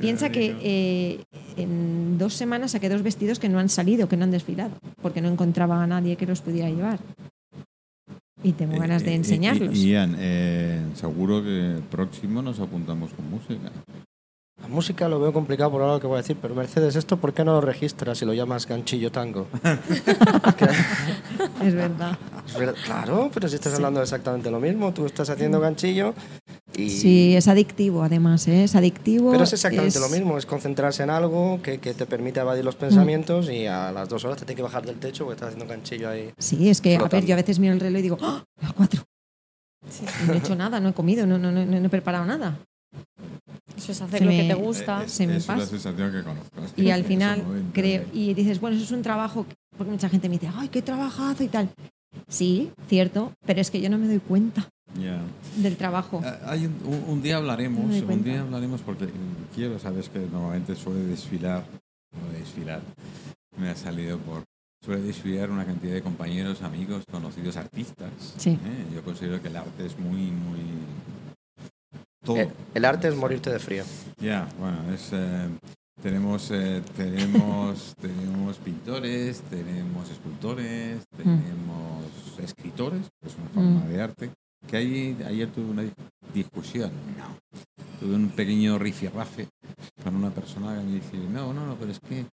Speaker 2: Piensa que eh, en dos semanas saqué dos vestidos que no han salido, que no han desfilado, porque no encontraba a nadie que los pudiera llevar. Y tengo ganas de
Speaker 1: Eh, eh,
Speaker 2: enseñarlos.
Speaker 1: eh, Ian, eh, seguro que próximo nos apuntamos con música.
Speaker 4: La música lo veo complicado por ahora lo que voy a decir, pero Mercedes, ¿esto por qué no lo registras y lo llamas ganchillo tango?
Speaker 2: Es verdad.
Speaker 4: es verdad, claro, pero si estás hablando exactamente lo mismo, tú estás haciendo ganchillo y...
Speaker 2: Sí, es adictivo además, ¿eh? es adictivo.
Speaker 4: Pero es exactamente
Speaker 2: es-
Speaker 4: lo mismo, es concentrarse en algo que, que te permite evadir los pensamientos y a las dos horas te tienes que bajar del techo porque estás haciendo ganchillo ahí.
Speaker 2: Sí, es que, a ver, yo a veces miro el reloj y digo, ¡Ah! las cuatro.
Speaker 3: Sí.
Speaker 2: No he hecho nada, no he comido, no, no, no, no he preparado nada.
Speaker 3: Eso es hacer
Speaker 2: Se
Speaker 3: lo
Speaker 2: me-
Speaker 3: que te gusta.
Speaker 1: Eh, es
Speaker 2: se me
Speaker 1: es
Speaker 2: pasa.
Speaker 1: sensación que conozco.
Speaker 2: Y al final
Speaker 1: momento
Speaker 2: creo, y dices, bueno, eso es un trabajo, que- porque mucha gente me dice, ay, qué trabajazo y tal. Sí, cierto, pero es que yo no me doy cuenta Del trabajo.
Speaker 1: Ah, Hay un, día hablaremos,
Speaker 2: No
Speaker 1: un día hablaremos porque quiero, sabes que normalmente suele desfilar, suele desfilar, me ha salido por, suele desfilar una cantidad de compañeros, amigos, conocidos, artistas.
Speaker 2: Sí.
Speaker 1: ¿eh? Yo considero que el arte es muy, muy... Todo.
Speaker 4: El arte es morirte de frío.
Speaker 1: Ya, bueno, es, eh, tenemos, eh, tenemos, tenemos pintores, tenemos escultores, tenemos escritores, que es una forma
Speaker 2: Mm.
Speaker 1: de arte. Que hay, ayer tuve una di- discusión, no, tuve un pequeño rifirrafe con una persona que me dice, no, no, no, pero es que, eh,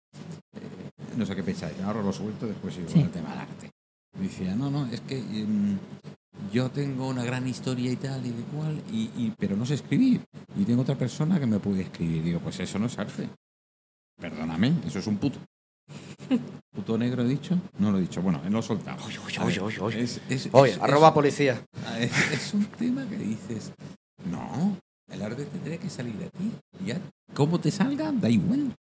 Speaker 1: no sé qué pensáis, ahora lo suelto, después sigo
Speaker 2: Sí.
Speaker 1: el tema del arte. Me decía, no, no, es que em, yo tengo una gran historia y tal y de cual, y, y- pero no sé escribir. Y tengo otra persona que me puede escribir. Digo, pues eso no es arte. Perdóname, eso es un puto. ¿Puto negro he dicho? No lo he dicho. Bueno, lo he soltado.
Speaker 4: Oye, oye, oye, oye.
Speaker 1: Es, es-
Speaker 4: Oye,
Speaker 1: es-
Speaker 4: arroba
Speaker 1: es-
Speaker 4: policía.
Speaker 1: es, es un tema que dices, no, el arte tendría que salir de ti. Ya, cómo te salga, da igual.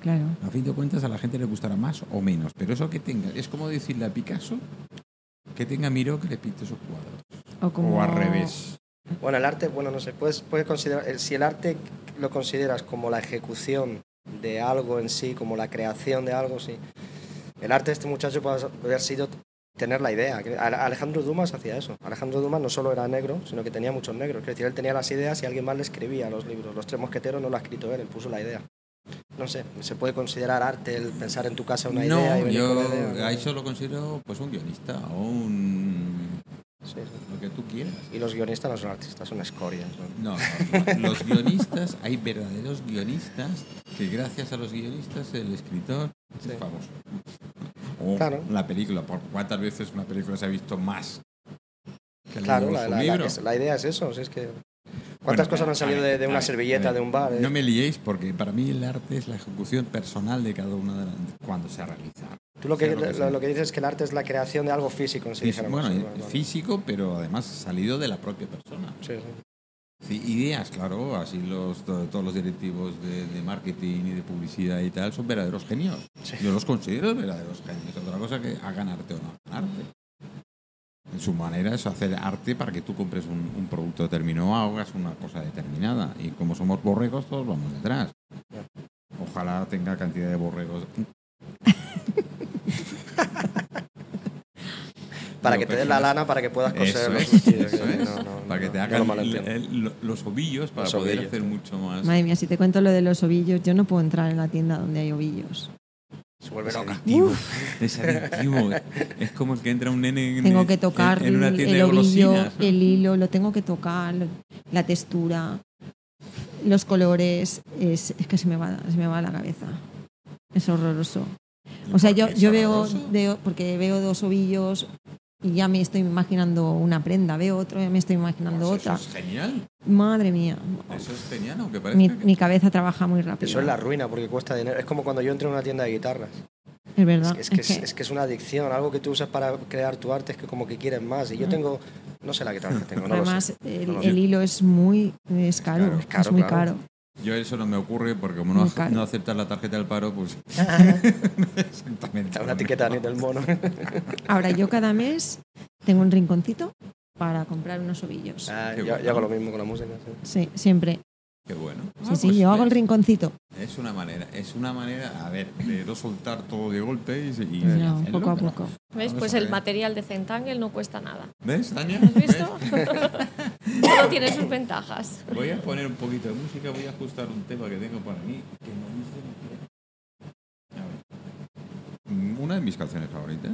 Speaker 2: Claro.
Speaker 1: A fin de cuentas, a la gente le gustará más o menos. Pero eso que tenga, es como decirle a Picasso que tenga Miro que le pinte sus cuadros.
Speaker 2: O, como,
Speaker 1: O al revés.
Speaker 4: Bueno, el arte, bueno, no sé, puedes, puedes considerar, si el arte lo consideras como la ejecución de algo en sí, como la creación de algo, sí. El arte de este muchacho puede haber sido tener la idea. Alejandro Dumas hacía eso. Alejandro Dumas no solo era negro, sino que tenía muchos negros. Es decir, él tenía las ideas y alguien más le escribía los libros. Los tres mosqueteros no lo ha escrito él, él puso la idea. No sé, se puede considerar arte el pensar en tu casa una idea
Speaker 1: no, yo
Speaker 4: idea.
Speaker 1: a eso lo considero pues un guionista o un...
Speaker 4: Sí, sí.
Speaker 1: lo que tú quieras.
Speaker 4: Y los guionistas no son artistas, son escorias. ¿no?
Speaker 1: No, los guionistas, hay verdaderos guionistas que gracias a los guionistas el escritor
Speaker 4: Sí.
Speaker 1: es famoso. O
Speaker 4: Claro.
Speaker 1: la película, ¿por cuántas veces una película se ha visto más que el
Speaker 4: Claro,
Speaker 1: libro o
Speaker 4: la, la- la- idea es eso. si es que... ¿Cuántas
Speaker 1: Bueno,
Speaker 4: cosas han salido
Speaker 1: ver,
Speaker 4: de, de una
Speaker 1: ver,
Speaker 4: servilleta de un bar? eh?
Speaker 1: No me liéis porque para mí el arte es la ejecución personal de cada una de las cuando se realiza.
Speaker 4: Tú lo que,
Speaker 1: lo que
Speaker 4: lo, que dices es que el arte es la creación de algo físico en sí.
Speaker 1: Fí-
Speaker 4: dijéramos,
Speaker 1: bueno,
Speaker 4: sí, vale.
Speaker 1: físico, pero además salido de la propia persona.
Speaker 4: Sí, sí.
Speaker 1: Sí, ideas, claro, así los, to- todos los directivos de, de marketing y de publicidad y tal son verdaderos genios.
Speaker 4: Sí.
Speaker 1: Yo los considero verdaderos genios. Otra cosa que hagan arte o no hagan arte. En su manera es hacer arte para que tú compres un, un producto determinado o hagas una cosa determinada. Y como somos borregos, todos vamos detrás. Ojalá tenga cantidad de borregos.
Speaker 4: Para que te den la lana para que puedas coser los vestidos.
Speaker 1: para que te hagan los ovillos para poder hacer mucho más.
Speaker 2: Madre mía, si te cuento lo de los ovillos, yo no puedo entrar en la tienda donde hay ovillos.
Speaker 4: Se vuelve
Speaker 1: Es
Speaker 4: loca.
Speaker 1: adictivo. Es adictivo. Es como el que entra un nene en,
Speaker 2: Tengo que
Speaker 1: en-
Speaker 2: tocar
Speaker 1: en una
Speaker 2: el,
Speaker 1: tienda
Speaker 2: el
Speaker 1: de
Speaker 2: ovillo,
Speaker 1: golosinas, ¿no?
Speaker 2: el hilo, lo tengo que tocar, la textura, los colores. Es, es que se me, va, se me va la cabeza. Es horroroso. O sea, yo,
Speaker 1: ¿Por qué
Speaker 2: yo veo, porque veo dos ovillos y ya me estoy imaginando una prenda, veo otro ya me estoy imaginando
Speaker 1: Pues
Speaker 2: otra.
Speaker 1: Eso es genial.
Speaker 2: Madre mía,
Speaker 1: Eso es genial, aunque parezca
Speaker 2: mi,
Speaker 1: que-
Speaker 2: mi cabeza trabaja muy rápido.
Speaker 4: Eso es la ruina porque cuesta dinero. Es como cuando yo entro en una tienda de guitarras.
Speaker 2: Es
Speaker 4: Es
Speaker 2: verdad.
Speaker 4: que es, que es, es que es una adicción. Algo que tú usas para crear tu arte es que como que quieres más. Y yo tengo, no sé la guitarra que tengo, no lo
Speaker 2: Además,
Speaker 4: sé.
Speaker 2: el,
Speaker 4: No lo
Speaker 2: el
Speaker 4: sé.
Speaker 2: hilo es muy es caro,
Speaker 1: caro.
Speaker 2: es,
Speaker 4: Caro,
Speaker 2: muy
Speaker 4: claro.
Speaker 2: caro.
Speaker 1: Yo eso no me ocurre porque como no, no aceptas la tarjeta del paro, pues exactamente.
Speaker 4: Una etiqueta ni del mono.
Speaker 2: Ahora, yo cada mes tengo un rinconcito para comprar unos ovillos.
Speaker 4: Ah, yo,
Speaker 1: bueno.
Speaker 4: yo hago lo mismo con la música. sí.
Speaker 2: Sí, siempre.
Speaker 1: Qué bueno.
Speaker 2: Sí,
Speaker 1: Ah,
Speaker 2: sí,
Speaker 1: pues,
Speaker 2: yo hago el rinconcito.
Speaker 1: Es una manera, es una manera, a ver, de no soltar todo de golpe y, y
Speaker 2: No,
Speaker 1: hacerlo,
Speaker 2: poco a poco.
Speaker 3: ¿Ves? Pues
Speaker 1: a
Speaker 3: el material de Zentangle no cuesta nada.
Speaker 1: ¿Ves, Tania?
Speaker 3: ¿Has visto?
Speaker 1: ¿Ves?
Speaker 3: Todo tiene sus ventajas.
Speaker 1: Voy a poner un poquito de música, voy a ajustar un tema que tengo por aquí. Que no dice- A ver. Una de mis canciones favoritas.